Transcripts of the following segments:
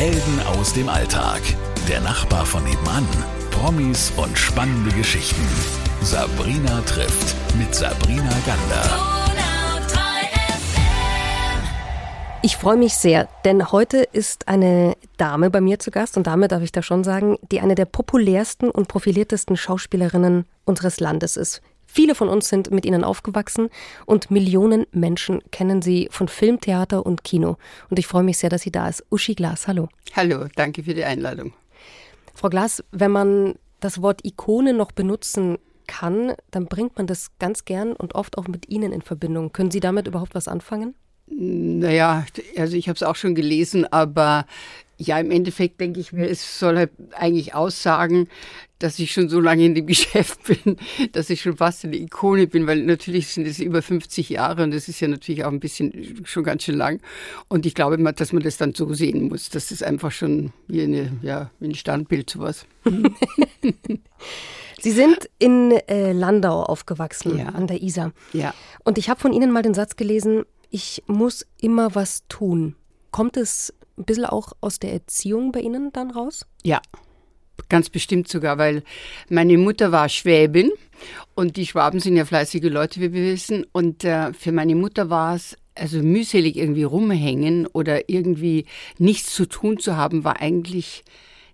Helden aus dem Alltag. Der Nachbar von nebenan. Promis und spannende Geschichten. Sabrina trifft mit Sabrina Gander. Ich freue mich sehr, denn heute ist eine Dame bei mir zu Gast und damit darf ich da schon sagen, die eine der populärsten und profiliertesten Schauspielerinnen unseres Landes ist. Viele von uns sind mit ihnen aufgewachsen und Millionen Menschen kennen sie von Film, Theater und Kino. Und ich freue mich sehr, dass sie da ist. Uschi Glas, hallo. Hallo, danke für die Einladung. Frau Glas, wenn man das Wort Ikone noch benutzen kann, dann bringt man das ganz gern und oft auch mit Ihnen in Verbindung. Können Sie damit überhaupt was anfangen? Naja, also ich habe es auch schon gelesen, aber ja, im Endeffekt denke ich mir, es soll halt eigentlich aussagen, dass ich schon so lange in dem Geschäft bin, dass ich schon fast eine Ikone bin, weil natürlich sind es über 50 Jahre und das ist ja natürlich auch ein bisschen schon ganz schön lang. Und ich glaube, dass man das dann so sehen muss. Das ist einfach schon wie, eine, ja, wie ein Standbild sowas. Sie sind in äh, Landau aufgewachsen, Ja. an der Isar. Ja. Und ich habe von Ihnen mal den Satz gelesen, ich muss immer was tun. Kommt es ein bisschen auch aus der Erziehung bei Ihnen dann raus? Ja, ganz bestimmt sogar, weil meine Mutter war Schwäbin und die Schwaben sind ja fleißige Leute, wie wir wissen. Und äh, für meine Mutter war es also mühselig irgendwie rumhängen oder irgendwie nichts zu tun zu haben, war eigentlich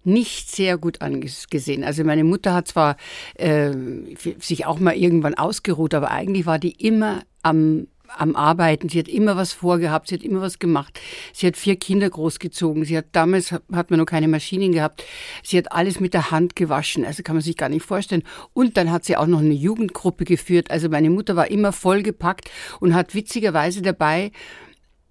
nicht sehr gut angesehen. Also meine Mutter hat zwar äh, sich auch mal irgendwann ausgeruht, aber eigentlich war die immer am am Arbeiten. Sie hat immer was vorgehabt, sie hat immer was gemacht. Sie hat vier Kinder großgezogen. Sie hat damals hat man noch keine Maschinen gehabt. Sie hat alles mit der Hand gewaschen. Also kann man sich gar nicht vorstellen. Und dann hat sie auch noch eine Jugendgruppe geführt. Also meine Mutter war immer vollgepackt und hat witzigerweise dabei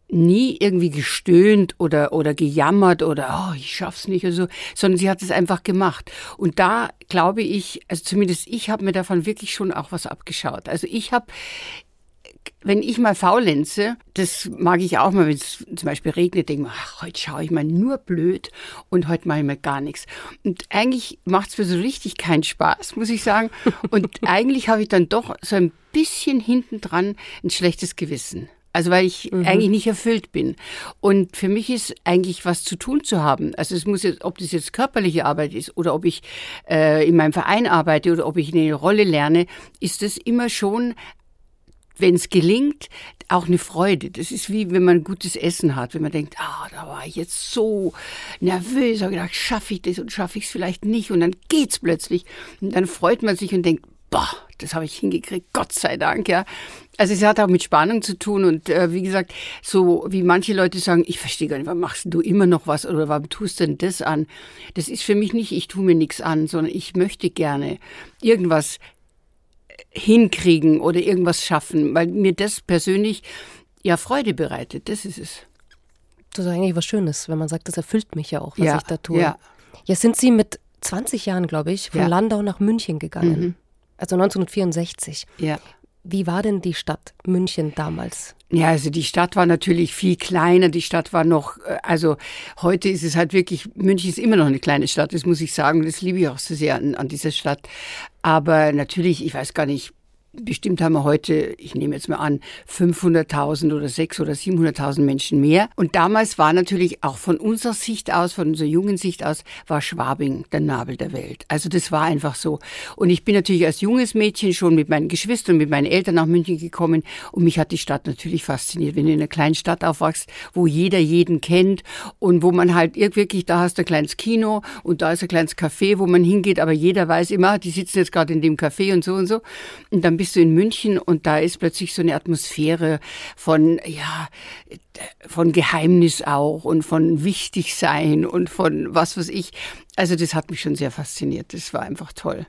nie irgendwie gestöhnt oder, oder gejammert oder oh, ich schaff's nicht oder so, sondern sie hat es einfach gemacht. Und da glaube ich, also zumindest ich habe mir davon wirklich schon auch was abgeschaut. Also ich habe wenn ich mal faulenze, das mag ich auch mal, wenn es zum Beispiel regnet, denke ich mir, ach, heute schaue ich mal nur blöd und heute mache ich mal gar nichts. Und eigentlich macht es mir so richtig keinen Spaß, muss ich sagen. Und eigentlich habe ich dann doch so ein bisschen hintendran ein schlechtes Gewissen. Also weil ich mhm. eigentlich nicht erfüllt bin. Und für mich ist eigentlich was zu tun zu haben. Also es muss jetzt, ob das jetzt körperliche Arbeit ist oder ob ich äh, in meinem Verein arbeite oder ob ich eine Rolle lerne, ist das immer schon wenn es gelingt, auch eine Freude. Das ist wie wenn man gutes Essen hat, wenn man denkt, ah, da war ich jetzt so nervös, habe gedacht, schaffe ich das und schaffe ich es vielleicht nicht und dann geht's plötzlich und dann freut man sich und denkt, boah, das habe ich hingekriegt, Gott sei Dank, ja. Also es hat auch mit Spannung zu tun und äh, wie gesagt, so wie manche Leute sagen, ich verstehe gar nicht, warum machst du immer noch was oder warum tust denn das an? Das ist für mich nicht, ich tue mir nichts an, sondern ich möchte gerne irgendwas hinkriegen oder irgendwas schaffen, weil mir das persönlich ja Freude bereitet. Das ist es. Das ist eigentlich was Schönes, wenn man sagt, das erfüllt mich ja auch, was ja, ich da tue. Ja. Jetzt sind Sie mit 20 Jahren, glaube ich, von Ja. Landau nach München gegangen. Mhm. Also 1964. Ja. Wie war denn die Stadt München damals? Ja, also die Stadt war natürlich viel kleiner. Die Stadt war noch, äh, also heute ist es halt wirklich, München ist immer noch eine kleine Stadt, das muss ich sagen. Das liebe ich auch so sehr an, an dieser Stadt. Aber natürlich, ich weiß gar nicht, bestimmt haben wir heute, ich nehme jetzt mal an, 500.000 oder 600.000 oder 700.000 Menschen mehr. Und damals war natürlich auch von unserer Sicht aus, von unserer jungen Sicht aus, war Schwabing der Nabel der Welt. Also das war einfach so. Und ich bin natürlich als junges Mädchen schon mit meinen Geschwistern, mit meinen Eltern nach München gekommen und mich hat die Stadt natürlich fasziniert. Wenn du in einer kleinen Stadt aufwachst, wo jeder jeden kennt und wo man halt ir- wirklich, da hast du ein kleines Kino und da ist ein kleines Café, wo man hingeht, aber jeder weiß immer, ah, die sitzen jetzt gerade in dem Café und so und so. Und dann bist du in München und da ist plötzlich so eine Atmosphäre von, ja, von Geheimnis auch und von Wichtigsein und von was weiß ich. Also das hat mich schon sehr fasziniert. Das war einfach toll.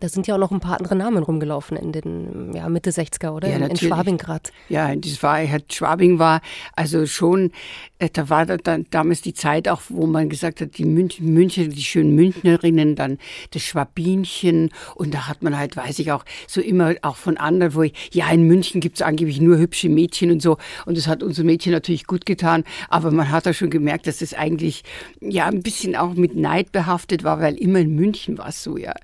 Da sind ja auch noch ein paar andere Namen rumgelaufen in den ja, Mitte 60er, oder? Ja, in, in. Schwabing-Grad. Ja, das war, Schwabing war also schon, äh, da war da, dann damals die Zeit auch, wo man gesagt hat, die München, München, die schönen Münchnerinnen, dann das Schwabinchen und da hat man halt, weiß ich auch, so immer auch von anderen, wo ich, ja, in München gibt's angeblich nur hübsche Mädchen und so und das hat unser Mädchen natürlich gut getan, aber man hat da schon gemerkt, dass das eigentlich ja ein bisschen auch mit Neid behaftet war, weil immer in München war es so, ja.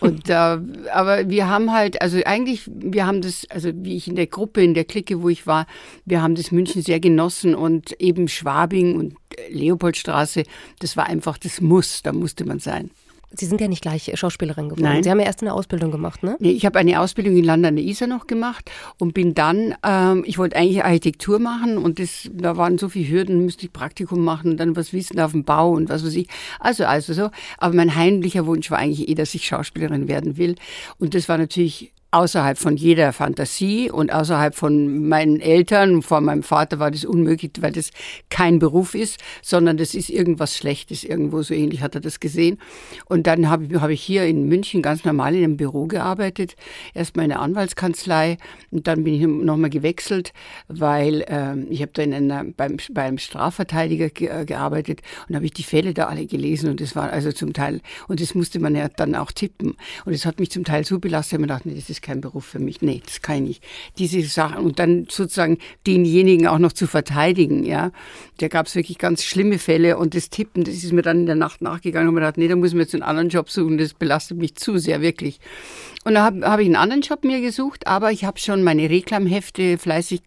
Und äh, aber wir haben halt, also eigentlich, wir haben das, also wie ich in der Gruppe, in der Clique, wo ich war, wir haben das München sehr genossen und eben Schwabing und Leopoldstraße, das war einfach das Muss, da musste man sein. Sie sind ja nicht gleich Schauspielerin geworden. Nein. Sie haben ja erst eine Ausbildung gemacht, ne? Nee, ich habe eine Ausbildung in Land an der Isar noch gemacht und bin dann, ähm, ich wollte eigentlich Architektur machen und das, da waren so viele Hürden, müsste ich Praktikum machen und dann was wissen auf dem Bau und was weiß ich. Also, also so. Aber mein heimlicher Wunsch war eigentlich eh, dass ich Schauspielerin werden will. Und das war natürlich außerhalb von jeder Fantasie und außerhalb von meinen Eltern, vor meinem Vater war das unmöglich, weil das kein Beruf ist, sondern das ist irgendwas Schlechtes. Irgendwo, so ähnlich hat er das gesehen. Und dann habe hab ich hier in München ganz normal in einem Büro gearbeitet, erstmal in einer Anwaltskanzlei und dann bin ich nochmal gewechselt, weil äh, ich habe da in einer, beim, beim Strafverteidiger ge äh, gearbeitet und habe ich die Fälle da alle gelesen und das war also zum Teil, und das musste man ja dann auch tippen. Und das hat mich zum Teil so belastet, ich mir gedacht, nee, das ist ist kein Beruf für mich. Nee, das kann ich nicht. Diese Sachen und dann sozusagen denjenigen auch noch zu verteidigen, ja. Da gab es wirklich ganz schlimme Fälle und das Tippen, das ist mir dann in der Nacht nachgegangen und mir gedacht, nee, da muss man jetzt einen anderen Job suchen, das belastet mich zu sehr, wirklich. Und da habe hab ich einen anderen Job mir gesucht, aber ich habe schon meine Reklamhefte fleißig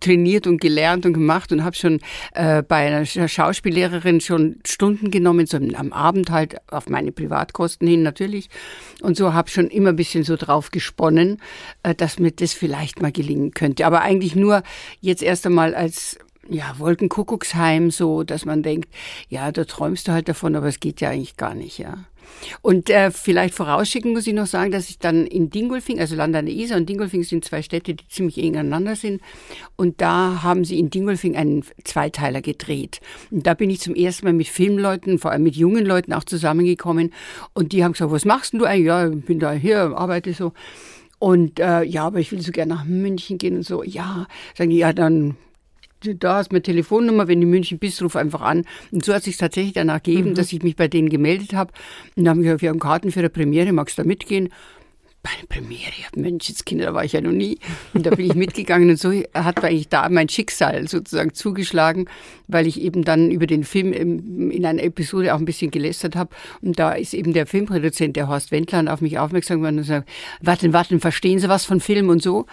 trainiert und gelernt und gemacht und habe schon äh, bei einer Schauspiellehrerin schon Stunden genommen, so am Abend halt auf meine Privatkosten hin natürlich. Und so habe schon immer ein bisschen so drauf gesponnen, äh, dass mir das vielleicht mal gelingen könnte. Aber eigentlich nur jetzt erst einmal als ja, Wolkenkuckucksheim, so, dass man denkt, ja, da träumst du halt davon, aber es geht ja eigentlich gar nicht, ja. Und äh, vielleicht vorausschicken muss ich noch sagen, dass ich dann in Dingolfing, also Land an der Isar und Dingolfing sind zwei Städte, die ziemlich eng aneinander sind. Und da haben sie in Dingolfing einen Zweiteiler gedreht. Und da bin ich zum ersten Mal mit Filmleuten, vor allem mit jungen Leuten auch zusammengekommen. Und die haben gesagt, was machst denn du eigentlich? Ja, ich bin da hier, arbeite so. Und äh, ja, aber ich will so gerne nach München gehen und so. Ja, sagen die, ja, dann da hast du meine Telefonnummer, wenn du in München bist, ruf einfach an. Und so hat sich tatsächlich danach ergeben, mhm. dass ich mich bei denen gemeldet habe. Und dann haben gesagt, wir haben Karten für eine Premiere, magst du da mitgehen? Bei einer Premiere, habe Menschenskinder, da war ich ja noch nie. Und da bin ich mitgegangen und so hat eigentlich da mein Schicksal sozusagen zugeschlagen, weil ich eben dann über den Film in einer Episode auch ein bisschen gelästert habe. Und da ist eben der Filmproduzent, der Horst Wendland, auf mich aufmerksam geworden und sagt, warten, warten, verstehen Sie was von Film und so?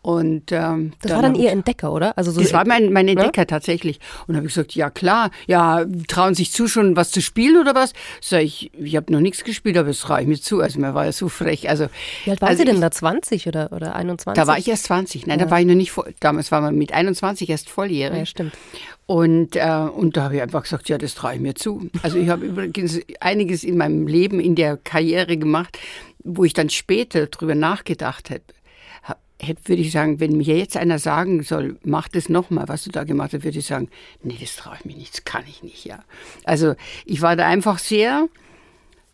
Und, ähm, das war dann Ihr Entdecker, oder? Also so das war mein, mein? Entdecker ne? tatsächlich. Und habe ich gesagt, ja klar, ja, trauen sich zu, schon was zu spielen oder was? Sag ich, ich habe noch nichts gespielt, aber das traue ich mir zu. Also mir war ja so frech. Also, Wie alt waren also Sie denn ich, da? 20 oder, oder 21? Da war ich erst 20. Nein, ja. da war ich noch nicht, voll, damals war man mit 21 erst volljährig. Ja, stimmt. Und, äh, und da habe ich einfach gesagt, ja, das traue ich mir zu. Also ich habe übrigens einiges in meinem Leben, in der Karriere gemacht, wo ich dann später drüber nachgedacht habe hätte, würde ich sagen, wenn mir jetzt einer sagen soll, mach das nochmal, was du da gemacht hast, würde ich sagen, nee, das traue ich mir nicht, das kann ich nicht, ja. Also ich war da einfach sehr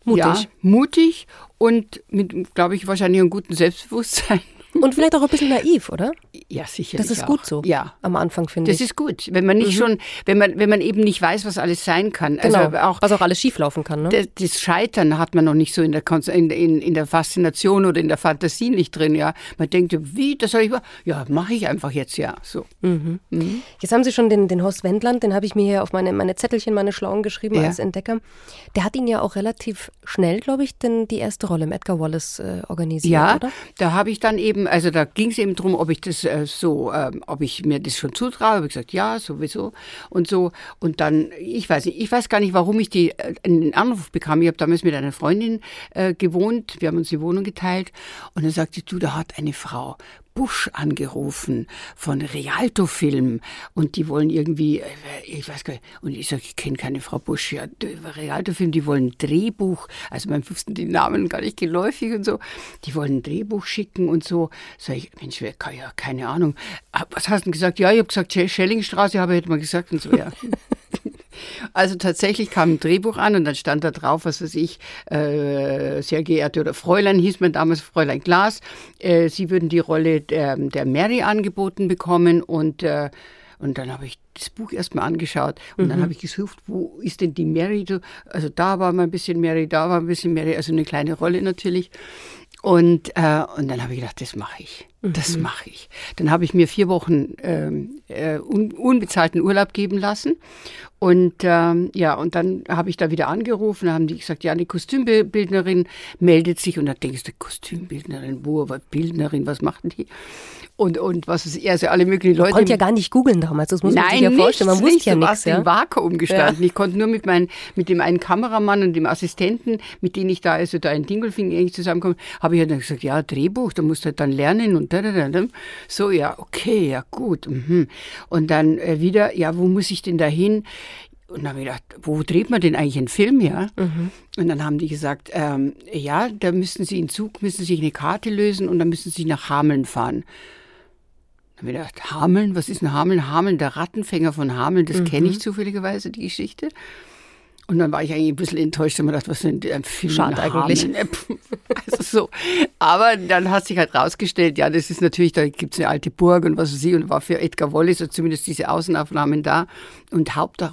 mutig, ja, mutig und mit, glaube ich, wahrscheinlich einem guten Selbstbewusstsein. Und vielleicht auch ein bisschen naiv, oder? Ja, sicher. Das ist auch. gut so. Ja. Am Anfang finde ich. Das ist gut, wenn man nicht mhm. schon, wenn man, wenn man eben nicht weiß, was alles sein kann. Also genau. Also auch, was auch alles schieflaufen kann. Ne? Das, das, Scheitern hat man noch nicht so in der, in, in, in der Faszination oder in der Fantasie nicht drin. Ja, man denkt, wie, das soll ich, ja, mache ich einfach jetzt, ja, so. Mhm. Mhm. Jetzt haben Sie schon den, den Horst Wendland, den habe ich mir hier auf meine, meine Zettelchen, meine Schlauen geschrieben ja. als Entdecker. Der hat ihn ja auch relativ schnell, glaube ich, denn die erste Rolle im Edgar Wallace äh, organisiert, ja, oder? da habe ich dann eben, also da ging es eben darum, ob ich das äh, so, äh, ob ich mir das schon zutraue. Habe ich gesagt, ja, sowieso und so. Und dann, ich weiß nicht, ich weiß gar nicht, warum ich die, äh, einen Anruf bekam. Ich habe damals mit einer Freundin äh, gewohnt. Wir haben uns die Wohnung geteilt. Und dann sagte du, da hat eine Frau Busch angerufen von Rialto Film und die wollen irgendwie, äh, ich weiß gar nicht, und ich sage, ich kenne keine Frau Busch, ja, Rialto Film, die wollen ein Drehbuch, also man wussten die Namen gar nicht geläufig und so, die wollen ein Drehbuch schicken und so. Sag ich, Mensch, wer ja, keine Ahnung. Ah, was hast du denn gesagt? Ja, ich habe gesagt, Schellingstraße, habe ich mal gesagt und so, ja. Also tatsächlich kam ein Drehbuch an und dann stand da drauf, was weiß ich, äh, sehr geehrte oder Fräulein hieß man damals, Fräulein Glas. Äh, sie würden die Rolle der, der Mary angeboten bekommen und äh, und dann habe ich das Buch erstmal angeschaut und mhm. dann habe ich gesucht, wo ist denn die Mary? Also da war mal ein bisschen Mary, da war ein bisschen Mary, also eine kleine Rolle natürlich. Und, äh, und dann habe ich gedacht, das mache ich. Das mhm. mache ich. Dann habe ich mir vier Wochen ähm, äh, un unbezahlten Urlaub geben lassen Und ähm, ja, und dann habe ich da wieder angerufen, haben die gesagt, ja, eine Kostümbildnerin meldet sich. Und da denkst du, Kostümbildnerin, wo, Bildnerin, was machen die? und, und was ist also alle möglichen Leute. Man konnte ja gar nicht googeln damals, das muss man sich ja vorstellen. Man wusste ja nichts. Ja. im Vakuum gestanden. Ja. Ich konnte nur mit, mein, mit dem einen Kameramann und dem Assistenten, mit denen ich da also da in Dingolfing eigentlich zusammenkomme, habe ich ja dann gesagt, ja, Drehbuch, da musst du halt dann lernen und da, da, da, da. So, ja, okay, ja, gut. Mhm. Und dann äh, wieder, ja, wo muss ich denn da hin? Und dann habe ich gedacht, wo dreht man denn eigentlich einen Film, ja? Mhm. Und dann haben die gesagt, ähm, ja, da müssen Sie in Zug, müssen Sie sich eine Karte lösen und dann müssen Sie nach Hameln fahren. Dann habe ich gedacht, Hameln, was ist ein Hameln? Hameln, der Rattenfänger von Hameln, das mhm. kenne ich zufälligerweise, die Geschichte. Und dann war ich eigentlich ein bisschen enttäuscht und mir gedacht, was sind ein Film Schade eigentlich. Also so. Aber dann hat sich halt rausgestellt, ja, das ist natürlich, da gibt es eine alte Burg und was weiß ich, und war für Edgar Wallace so zumindest diese Außenaufnahmen da. Und Haupt, äh,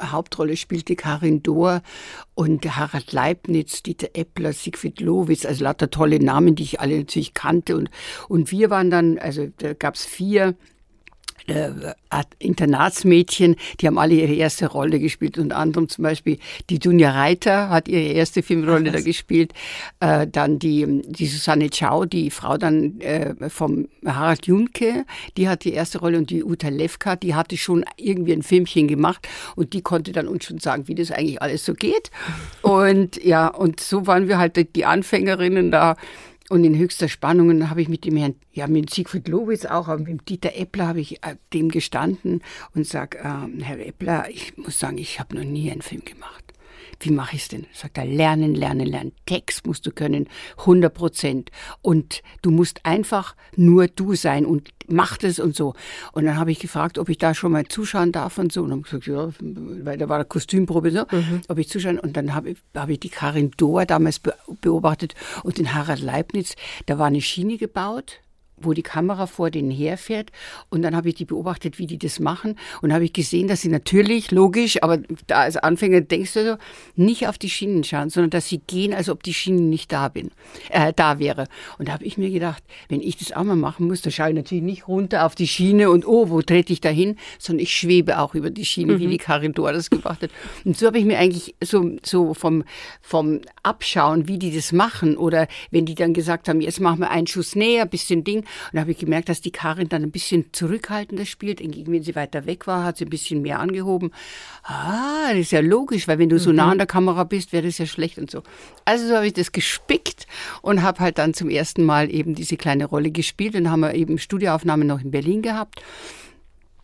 Hauptrolle spielte Karin Dohr und Harald Leibniz, Dieter Eppler, Siegfried Lowitz, also lauter tolle Namen, die ich alle natürlich kannte. Und, und wir waren dann, also da gab es vier äh, Internatsmädchen, die haben alle ihre erste Rolle gespielt. Unter anderem zum Beispiel die Dunja Reiter hat ihre erste Filmrolle Ach, da gespielt. Äh, dann die, die Susanne Chow, die Frau dann äh, vom Harald Junke, die hat die erste Rolle. Und die Uta Levka, die hatte schon irgendwie ein Filmchen gemacht und die konnte dann uns schon sagen, wie das eigentlich alles so geht. Und ja, und so waren wir halt die Anfängerinnen da und in höchster Spannung habe ich mit dem Herrn, ja, mit Siegfried Lowitz auch, aber mit Dieter Eppler habe ich äh, dem gestanden und sage, äh, Herr Eppler, ich muss sagen, ich habe noch nie einen Film gemacht wie mache ich es denn? Sagt er, lernen, lernen, lernen. Text musst du können, 100 Prozent. Und du musst einfach nur du sein und mach das und so. Und dann habe ich gefragt, ob ich da schon mal zuschauen darf und so. Und dann gesagt, ja, weil da war eine Kostümprobe so, mhm. ob ich zuschauen. Und dann habe ich, hab ich die Karin Dohr damals beobachtet und den Harald Leibniz. Da war eine Schiene gebaut wo die Kamera vor denen herfährt. Und dann habe ich die beobachtet, wie die das machen. Und habe ich gesehen, dass sie natürlich, logisch, aber da als Anfänger denkst du so, nicht auf die Schienen schauen, sondern dass sie gehen, als ob die Schiene nicht da bin, äh, da wäre. Und da habe ich mir gedacht, wenn ich das auch mal machen muss, dann schaue ich natürlich nicht runter auf die Schiene und oh, wo trete ich da hin, sondern ich schwebe auch über die Schiene, mhm. wie die Karin Dor das gemacht hat. Und so habe ich mir eigentlich so, so vom, vom Abschauen, wie die das machen oder wenn die dann gesagt haben, jetzt machen wir einen Schuss näher, bisschen Ding, und da habe ich gemerkt, dass die Karin dann ein bisschen zurückhaltender spielt. Wenn sie weiter weg war, hat sie ein bisschen mehr angehoben. Ah, das ist ja logisch, weil wenn du so nah mhm. an der Kamera bist, wäre das ja schlecht und so. Also so habe ich das gespickt und habe halt dann zum ersten Mal eben diese kleine Rolle gespielt. Dann haben wir eben Studioaufnahmen noch in Berlin gehabt.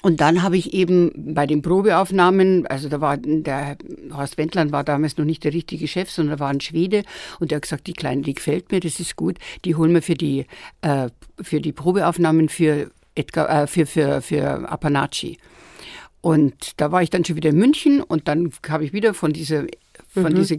Und dann habe ich eben bei den Probeaufnahmen, also da war der Horst Wendland war damals noch nicht der richtige Chef, sondern da war ein Schwede und der hat gesagt, die Kleine, die gefällt mir, das ist gut, die holen wir für die, äh, für die Probeaufnahmen für Edgar, äh, für, für, für Apanacci. Und da war ich dann schon wieder in München und dann habe ich wieder von dieser von mhm. dieser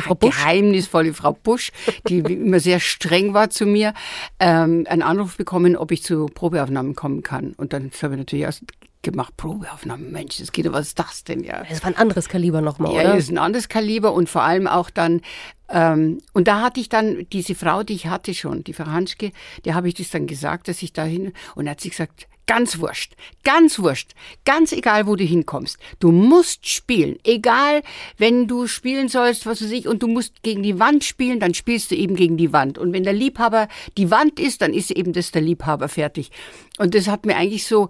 Frau geheimnisvolle Frau Busch, die immer sehr streng war zu mir, ähm, einen Anruf bekommen, ob ich zu Probeaufnahmen kommen kann. Und dann habe ich natürlich erst gemacht, Probeaufnahmen, Mensch, das geht, was ist das denn ja? Das war ein anderes Kaliber nochmal, ja, oder? Ja, das ist ein anderes Kaliber und vor allem auch dann, ähm, und da hatte ich dann diese Frau, die ich hatte schon, die Frau Hanschke, der habe ich das dann gesagt, dass ich dahin, und hat sie gesagt, Ganz wurscht, ganz wurscht, ganz egal, wo du hinkommst. Du musst spielen, egal, wenn du spielen sollst, was weiß ich, und du musst gegen die Wand spielen, dann spielst du eben gegen die Wand. Und wenn der Liebhaber die Wand ist, dann ist eben das der Liebhaber fertig. Und das hat mir eigentlich so,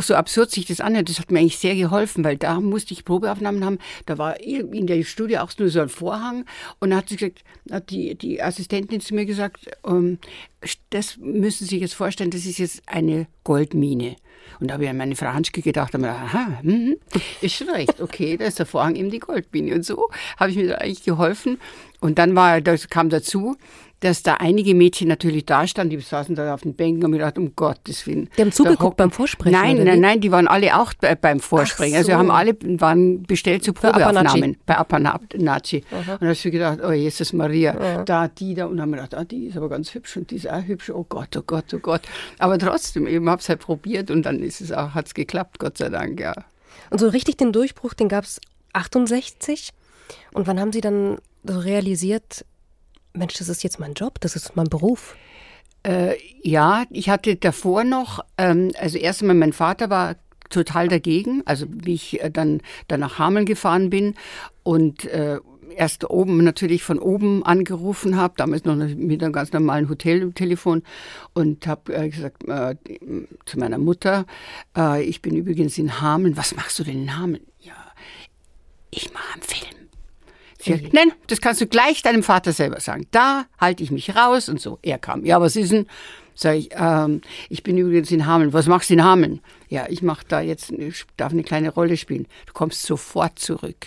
so absurd sich das anhört, das hat mir eigentlich sehr geholfen, weil da musste ich Probeaufnahmen haben. Da war in der Studie auch nur so ein Vorhang und da hat sie gesagt, hat die, die Assistentin zu mir gesagt, ähm, das müssen Sie sich jetzt vorstellen, das ist jetzt eine Goldmine. Und da habe ich an meine Frau Hanschke gedacht, habe aha, mh, ist schon recht, okay, da ist der Vorhang eben die Goldmine. Und so habe ich mir da eigentlich geholfen. Und dann war, das kam dazu, dass da einige Mädchen natürlich da standen, die saßen da auf den Bänken und mir gedacht, um Gottes Willen. Die haben zugeguckt beim Vorsprechen? Nein, nein, nein, die waren alle auch beim Vorsprechen. Also so. Also haben alle waren bestellt zu Probeaufnahmen bei Apanaci. Und da habe ich gedacht, oh Jesus Maria, ja. da, die da. Und haben wir gedacht, ah, die ist aber ganz hübsch und die ist auch hübsch. Oh Gott, oh Gott, oh Gott. Aber trotzdem, eben habe es halt probiert und dann ist es auch, hat es geklappt, Gott sei Dank, ja. Und so richtig den Durchbruch, den gab es 68. Und wann haben Sie dann so realisiert, Mensch, das ist jetzt mein Job, das ist mein Beruf. Äh, ja, ich hatte davor noch, ähm, also erst einmal mein Vater war total dagegen. Also wie ich äh, dann, dann nach Hameln gefahren bin und äh, erst oben natürlich von oben angerufen habe, damals noch mit einem ganz normalen Hoteltelefon und habe äh, gesagt äh, zu meiner Mutter, äh, ich bin übrigens in Hameln. Was machst du denn in Hameln? Ja, ich mache einen Film. Sagt, nein, das kannst du gleich deinem Vater selber sagen. Da halte ich mich raus und so. Er kam. Ja, was ist denn? Sag ich, ähm, ich bin übrigens in Hameln. Was machst du in Hameln? Ja, ich mache da jetzt, ich darf eine kleine Rolle spielen. Du kommst sofort zurück.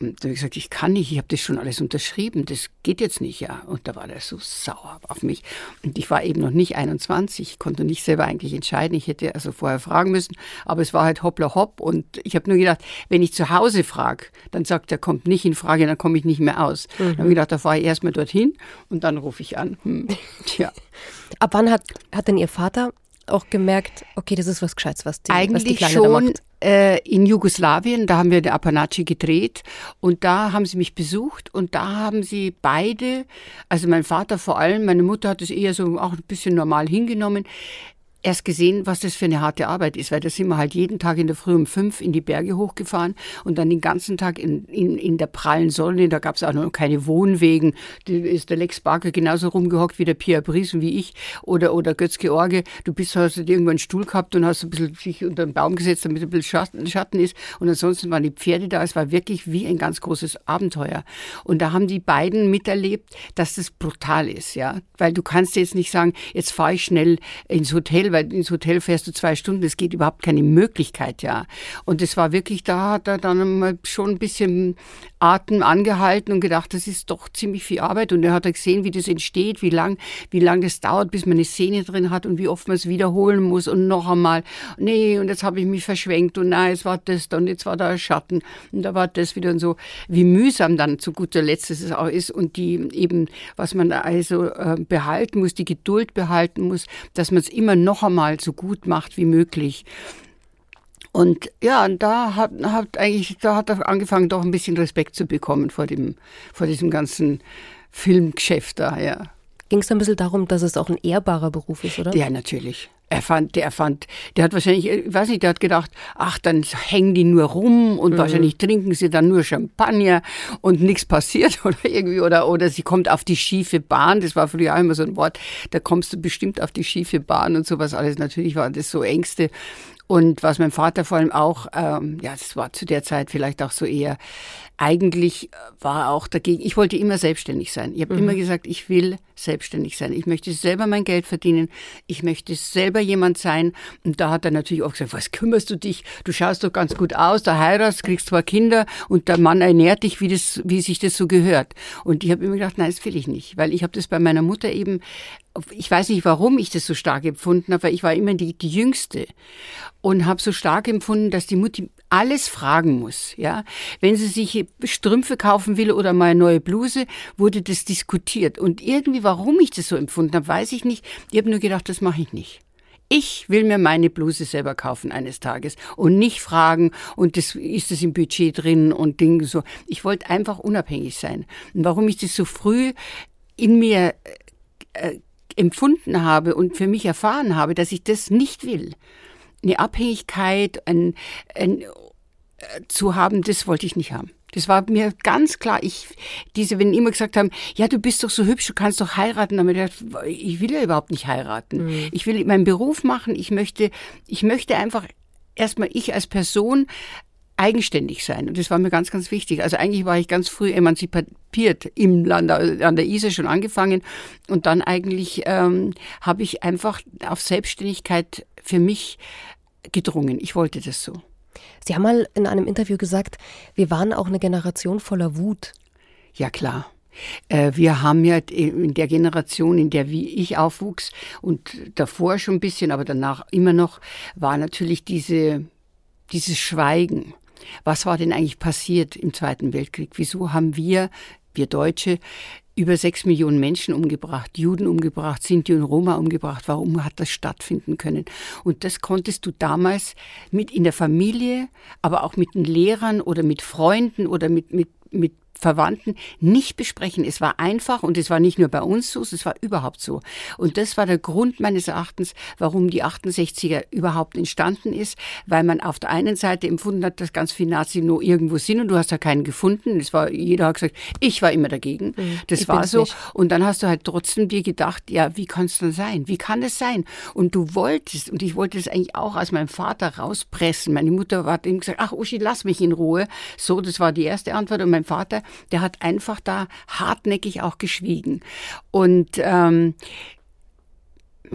Und da habe ich gesagt, ich kann nicht, ich habe das schon alles unterschrieben, das geht jetzt nicht, ja. Und da war der so sauer auf mich. Und ich war eben noch nicht 21, ich konnte nicht selber eigentlich entscheiden. Ich hätte also vorher fragen müssen, aber es war halt hoppla hopp. Und ich habe nur gedacht, wenn ich zu Hause frage, dann sagt er, kommt nicht in Frage, dann komme ich nicht mehr aus. Mhm. Dann habe ich gedacht, da fahre ich erstmal dorthin und dann rufe ich an. Hm. Tja. Ab wann hat, hat denn Ihr Vater auch gemerkt, okay, das ist was Gescheites, was die, Eigentlich was die Kleine schon macht? Äh, in Jugoslawien, da haben wir der Apanaci gedreht und da haben sie mich besucht und da haben sie beide, also mein Vater vor allem, meine Mutter hat es eher so auch ein bisschen normal hingenommen, erst gesehen, was das für eine harte Arbeit ist, weil da sind wir halt jeden Tag in der Früh um fünf in die Berge hochgefahren und dann den ganzen Tag in, in, in der prallen Sonne, da gab es auch noch keine Wohnwegen, da ist der Lex Barker genauso rumgehockt wie der Pierre Brice und wie ich oder, oder Götz George, du bist, hast du irgendwo einen Stuhl gehabt und hast ein bisschen sich unter den Baum gesetzt, damit ein bisschen Schatten, Schatten ist. Und ansonsten waren die Pferde da, es war wirklich wie ein ganz großes Abenteuer. Und da haben die beiden miterlebt, dass das brutal ist, ja, weil du kannst jetzt nicht sagen, jetzt fahre ich schnell ins Hotel, weil ins Hotel fährst du zwei Stunden, das geht überhaupt keine Möglichkeit, ja. Und es war wirklich, da hat er dann schon ein bisschen Atem angehalten und gedacht, das ist doch ziemlich viel Arbeit. Und er hat gesehen, wie das entsteht, wie lang, wie lang das dauert, bis man eine Szene drin hat und wie oft man es wiederholen muss und noch einmal. Nee, und jetzt habe ich mich verschwenkt und nein, es war das, und jetzt war da ein Schatten und da war das wieder und so. Wie mühsam dann zu guter Letzt es auch ist und die eben, was man also äh, behalten muss, die Geduld behalten muss, dass man es immer noch einmal so gut macht wie möglich. Und ja, und da hat, hat eigentlich, da hat er angefangen, doch ein bisschen Respekt zu bekommen vor dem, vor diesem ganzen Filmgeschäft da, ja. Ging es ein bisschen darum, dass es auch ein ehrbarer Beruf ist, oder? Ja, natürlich. Er fand, der fand, der hat wahrscheinlich, ich weiß nicht, der hat gedacht, ach, dann hängen die nur rum und mhm. wahrscheinlich trinken sie dann nur Champagner und nichts passiert oder irgendwie, oder, oder sie kommt auf die schiefe Bahn. Das war früher auch immer so ein Wort. Da kommst du bestimmt auf die schiefe Bahn und sowas alles. Natürlich waren das so Ängste. Und was mein Vater vor allem auch, ähm, ja, das war zu der Zeit vielleicht auch so eher, eigentlich war auch dagegen, ich wollte immer selbstständig sein. Ich habe mhm. immer gesagt, ich will selbstständig sein. Ich möchte selber mein Geld verdienen. Ich möchte selber jemand sein. Und da hat er natürlich auch gesagt, was kümmerst du dich? Du schaust doch ganz gut aus, da heiratest, kriegst zwei Kinder und der Mann ernährt dich, wie, das, wie sich das so gehört. Und ich habe immer gedacht, nein, das will ich nicht. Weil ich habe das bei meiner Mutter eben ich weiß nicht, warum ich das so stark empfunden habe, weil ich war immer die, die Jüngste und habe so stark empfunden, dass die Mutti alles fragen muss. Ja, wenn sie sich Strümpfe kaufen will oder mal eine neue Bluse, wurde das diskutiert. Und irgendwie, warum ich das so empfunden habe, weiß ich nicht. Ich habe nur gedacht, das mache ich nicht. Ich will mir meine Bluse selber kaufen eines Tages und nicht fragen, und das ist es im Budget drin und Dinge so. Ich wollte einfach unabhängig sein. Und warum ich das so früh in mir äh, empfunden habe und für mich erfahren habe, dass ich das nicht will. Eine Abhängigkeit ein, ein, äh, zu haben, das wollte ich nicht haben. Das war mir ganz klar. Ich, diese, wenn immer gesagt haben, ja, du bist doch so hübsch, du kannst doch heiraten, aber ich will ja überhaupt nicht heiraten. Mhm. Ich will meinen Beruf machen. Ich möchte, ich möchte einfach erstmal ich als Person eigenständig sein. Und das war mir ganz, ganz wichtig. Also eigentlich war ich ganz früh emanzipiert im Land, an der Isar schon angefangen. Und dann eigentlich ähm, habe ich einfach auf Selbstständigkeit für mich gedrungen. Ich wollte das so. Sie haben mal in einem Interview gesagt, wir waren auch eine Generation voller Wut. Ja, klar. Äh, wir haben ja in der Generation, in der wie ich aufwuchs und davor schon ein bisschen, aber danach immer noch, war natürlich diese, dieses Schweigen. Was war denn eigentlich passiert im Zweiten Weltkrieg? Wieso haben wir, wir Deutsche, über sechs Millionen Menschen umgebracht, Juden umgebracht, Sinti und Roma umgebracht. Warum hat das stattfinden können? Und das konntest du damals mit in der Familie, aber auch mit den Lehrern oder mit Freunden oder mit, mit, mit Verwandten nicht besprechen. Es war einfach und es war nicht nur bei uns so, es war überhaupt so. Und das war der Grund meines Erachtens, warum die 68er überhaupt entstanden ist, weil man auf der einen Seite empfunden hat, dass ganz viele Nazi nur irgendwo sind und du hast da keinen gefunden. Es war, jeder hat gesagt, ich war immer dagegen. Mhm, das war so. Nicht. Und dann hast du halt trotzdem dir gedacht, ja, wie kann es denn sein? Wie kann das sein? Und du wolltest, und ich wollte es eigentlich auch aus meinem Vater rauspressen. Meine Mutter hat ihm gesagt, ach Uschi, lass mich in Ruhe. So, das war die erste Antwort. Und mein Vater, der hat einfach da hartnäckig auch geschwiegen. Und ähm,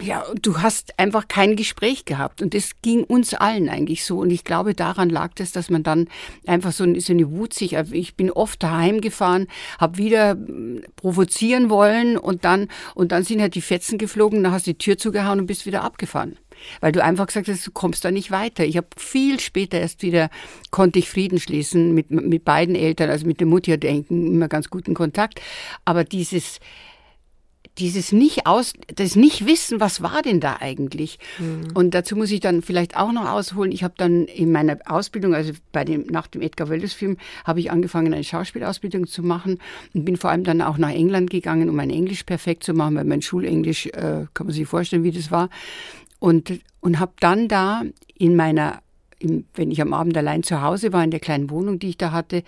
ja, du hast einfach kein Gespräch gehabt. Und das ging uns allen eigentlich so. Und ich glaube, daran lag das, dass man dann einfach so, so eine Wut sich, ich bin oft daheim gefahren, habe wieder hm, provozieren wollen und dann, und dann sind halt die Fetzen geflogen, dann hast du die Tür zugehauen und bist wieder abgefahren. Weil du einfach gesagt hast, du kommst da nicht weiter. Ich habe viel später erst wieder, konnte ich Frieden schließen mit, mit beiden Eltern, also mit der Mutter hatte ich immer ganz guten Kontakt. Aber dieses, dieses nicht aus, das nicht wissen, was war denn da eigentlich? Mhm. Und dazu muss ich dann vielleicht auch noch ausholen. Ich habe dann in meiner Ausbildung, also bei dem, nach dem Edgar Welles Film, habe ich angefangen, eine Schauspielausbildung zu machen und bin vor allem dann auch nach England gegangen, um mein Englisch perfekt zu machen, weil mein Schulenglisch, äh, kann man sich vorstellen, wie das war. Und, und habe dann da in meiner, im, wenn ich am Abend allein zu Hause war, in der kleinen Wohnung, die ich da hatte,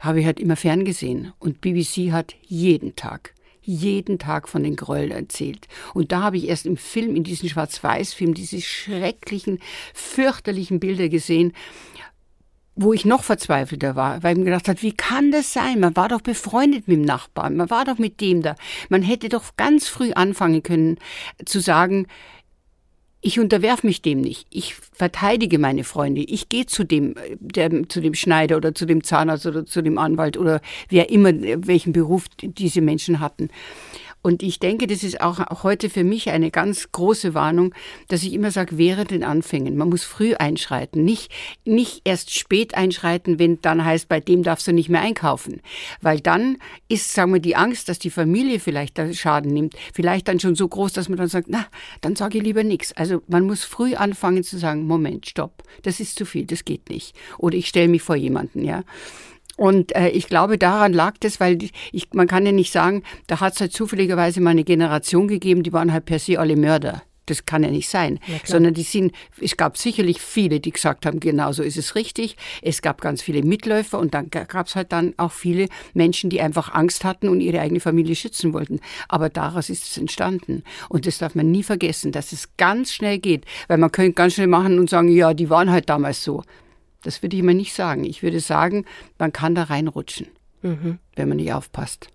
habe ich halt immer ferngesehen. Und BBC hat jeden Tag jeden Tag von den Gräueln erzählt. Und da habe ich erst im Film, in diesem Schwarz-Weiß-Film, diese schrecklichen, fürchterlichen Bilder gesehen, wo ich noch verzweifelter war, weil ich mir gedacht habe, wie kann das sein? Man war doch befreundet mit dem Nachbarn, man war doch mit dem da. Man hätte doch ganz früh anfangen können zu sagen, ich unterwerfe mich dem nicht. Ich verteidige meine Freunde. Ich gehe zu dem, der, zu dem Schneider oder zu dem Zahnarzt oder zu dem Anwalt oder wer immer, welchen Beruf diese Menschen hatten. Und ich denke, das ist auch heute für mich eine ganz große Warnung, dass ich immer sage, während den Anfängen. Man muss früh einschreiten, nicht, nicht erst spät einschreiten, wenn dann heißt, bei dem darfst du nicht mehr einkaufen. Weil dann ist, sagen wir, die Angst, dass die Familie vielleicht Schaden nimmt, vielleicht dann schon so groß, dass man dann sagt, na, dann sage ich lieber nichts. Also man muss früh anfangen zu sagen, Moment, stopp, das ist zu viel, das geht nicht. Oder ich stelle mich vor jemanden, ja. Und äh, ich glaube, daran lag das, weil ich, man kann ja nicht sagen, da hat es halt zufälligerweise mal eine Generation gegeben, die waren halt per se alle Mörder. Das kann ja nicht sein. Ja, Sondern die sind, es gab sicherlich viele, die gesagt haben, genau so ist es richtig. Es gab ganz viele Mitläufer und dann gab es halt dann auch viele Menschen, die einfach Angst hatten und ihre eigene Familie schützen wollten. Aber daraus ist es entstanden. Und das darf man nie vergessen, dass es ganz schnell geht. Weil man könnte ganz schnell machen und sagen, ja, die waren halt damals so. Das würde ich mal nicht sagen. Ich würde sagen, man kann da reinrutschen, mhm. wenn man nicht aufpasst.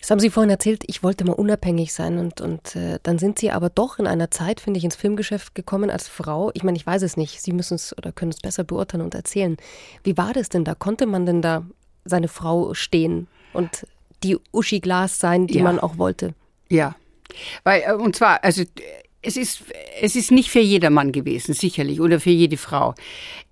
Das haben Sie vorhin erzählt, ich wollte mal unabhängig sein und, und äh, dann sind Sie aber doch in einer Zeit, finde ich, ins Filmgeschäft gekommen als Frau. Ich meine, ich weiß es nicht, Sie müssen es oder können es besser beurteilen und erzählen. Wie war das denn da? Konnte man denn da seine Frau stehen und die Uschi Glas sein, die ja. man auch wollte? Ja, weil, äh, und zwar, also es ist, es ist nicht für jedermann gewesen, sicherlich, oder für jede Frau.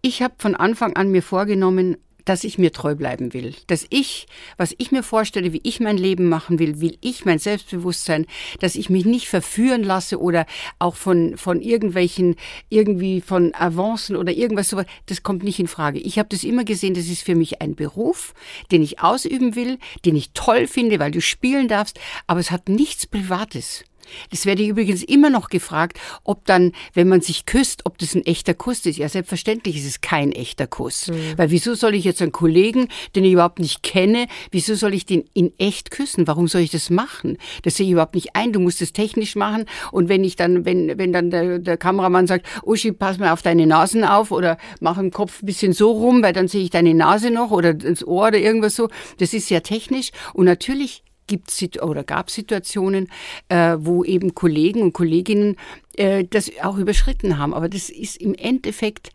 Ich habe von Anfang an mir vorgenommen, dass ich mir treu bleiben will. Dass ich, was ich mir vorstelle, wie ich mein Leben machen will, will ich mein Selbstbewusstsein, dass ich mich nicht verführen lasse oder auch von, von irgendwelchen, irgendwie von Avancen oder irgendwas sowas, das kommt nicht in Frage. Ich habe das immer gesehen, das ist für mich ein Beruf, den ich ausüben will, den ich toll finde, weil du spielen darfst, aber es hat nichts Privates. Das werde ich übrigens immer noch gefragt, ob dann, wenn man sich küsst, ob das ein echter Kuss ist. Ja, selbstverständlich ist es kein echter Kuss. Mhm. Weil wieso soll ich jetzt einen Kollegen, den ich überhaupt nicht kenne, wieso soll ich den in echt küssen? Warum soll ich das machen? Das sehe ich überhaupt nicht ein. Du musst es technisch machen. Und wenn ich dann, wenn, wenn dann der, der Kameramann sagt, Uschi, pass mal auf deine Nasen auf oder mach den Kopf ein bisschen so rum, weil dann sehe ich deine Nase noch oder das Ohr oder irgendwas so. Das ist sehr technisch. Und natürlich gibt oder gab Situationen, äh, wo eben Kollegen und Kolleginnen äh, das auch überschritten haben. Aber das ist im Endeffekt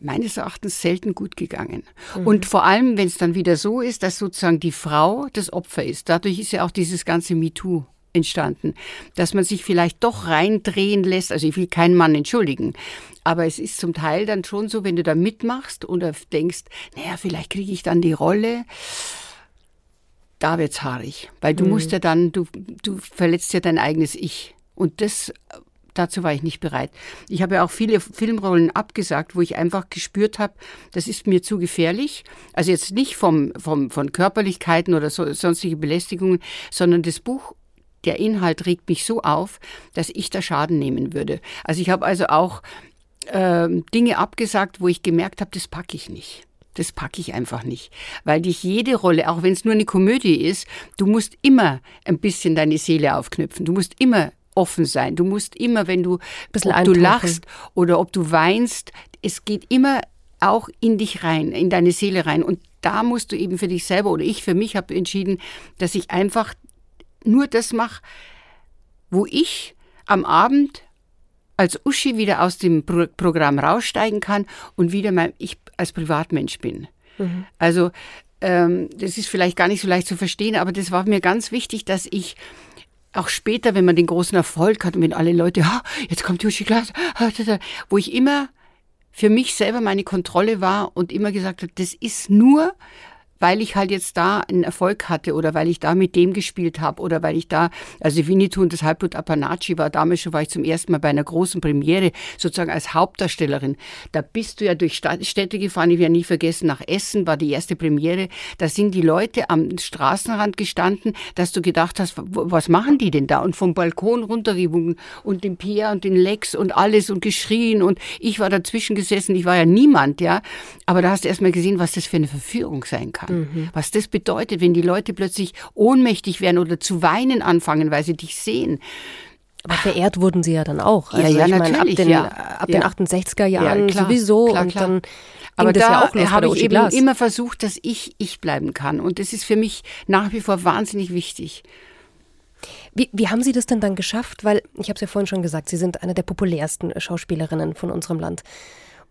meines Erachtens selten gut gegangen. Mhm. Und vor allem, wenn es dann wieder so ist, dass sozusagen die Frau das Opfer ist. Dadurch ist ja auch dieses ganze MeToo entstanden, dass man sich vielleicht doch reindrehen lässt. Also ich will keinen Mann entschuldigen, aber es ist zum Teil dann schon so, wenn du da mitmachst oder denkst, naja, vielleicht kriege ich dann die Rolle da wird's haarig, weil du mhm. musst ja dann, du, du verletzt ja dein eigenes Ich. Und das, dazu war ich nicht bereit. Ich habe ja auch viele Filmrollen abgesagt, wo ich einfach gespürt habe, das ist mir zu gefährlich. Also jetzt nicht vom, vom, von Körperlichkeiten oder so, sonstige Belästigungen, sondern das Buch der Inhalt regt mich so auf, dass ich da Schaden nehmen würde. Also ich habe also auch äh, Dinge abgesagt, wo ich gemerkt habe, das packe ich nicht. Das packe ich einfach nicht. Weil dich jede Rolle, auch wenn es nur eine Komödie ist, du musst immer ein bisschen deine Seele aufknüpfen. Du musst immer offen sein. Du musst immer, wenn du, ob du lachst oder ob du weinst, es geht immer auch in dich rein, in deine Seele rein. Und da musst du eben für dich selber oder ich für mich habe entschieden, dass ich einfach nur das mache, wo ich am Abend als Uschi wieder aus dem Pro Programm raussteigen kann und wieder mein, ich als Privatmensch bin. Mhm. Also ähm, das ist vielleicht gar nicht so leicht zu verstehen, aber das war mir ganz wichtig, dass ich auch später, wenn man den großen Erfolg hat und wenn alle Leute, ah, jetzt kommt Uschi Glas, wo ich immer für mich selber meine Kontrolle war und immer gesagt habe, das ist nur, weil ich halt jetzt da einen Erfolg hatte oder weil ich da mit dem gespielt habe oder weil ich da, also Winnetou und das Halbblut Apanachi war damals schon, war ich zum ersten Mal bei einer großen Premiere sozusagen als Hauptdarstellerin. Da bist du ja durch Städte gefahren, ich werde nie vergessen, nach Essen war die erste Premiere. Da sind die Leute am Straßenrand gestanden, dass du gedacht hast, was machen die denn da? Und vom Balkon runtergewunken und den Pierre und den Lex und alles und geschrien und ich war dazwischen gesessen, ich war ja niemand, ja. Aber da hast du erst mal gesehen, was das für eine Verführung sein kann. Mhm. Was das bedeutet, wenn die Leute plötzlich ohnmächtig werden oder zu weinen anfangen, weil sie dich sehen. Aber verehrt wurden sie ja dann auch. Also ja, ja, natürlich. ab den, ja. ab den 68er Jahren ja, sowieso. Klar, klar. Und dann aber da ja habe ich eben Glas. immer versucht, dass ich ich bleiben kann. Und das ist für mich nach wie vor wahnsinnig wichtig. Wie, wie haben Sie das denn dann geschafft? Weil, ich habe es ja vorhin schon gesagt, Sie sind eine der populärsten Schauspielerinnen von unserem Land.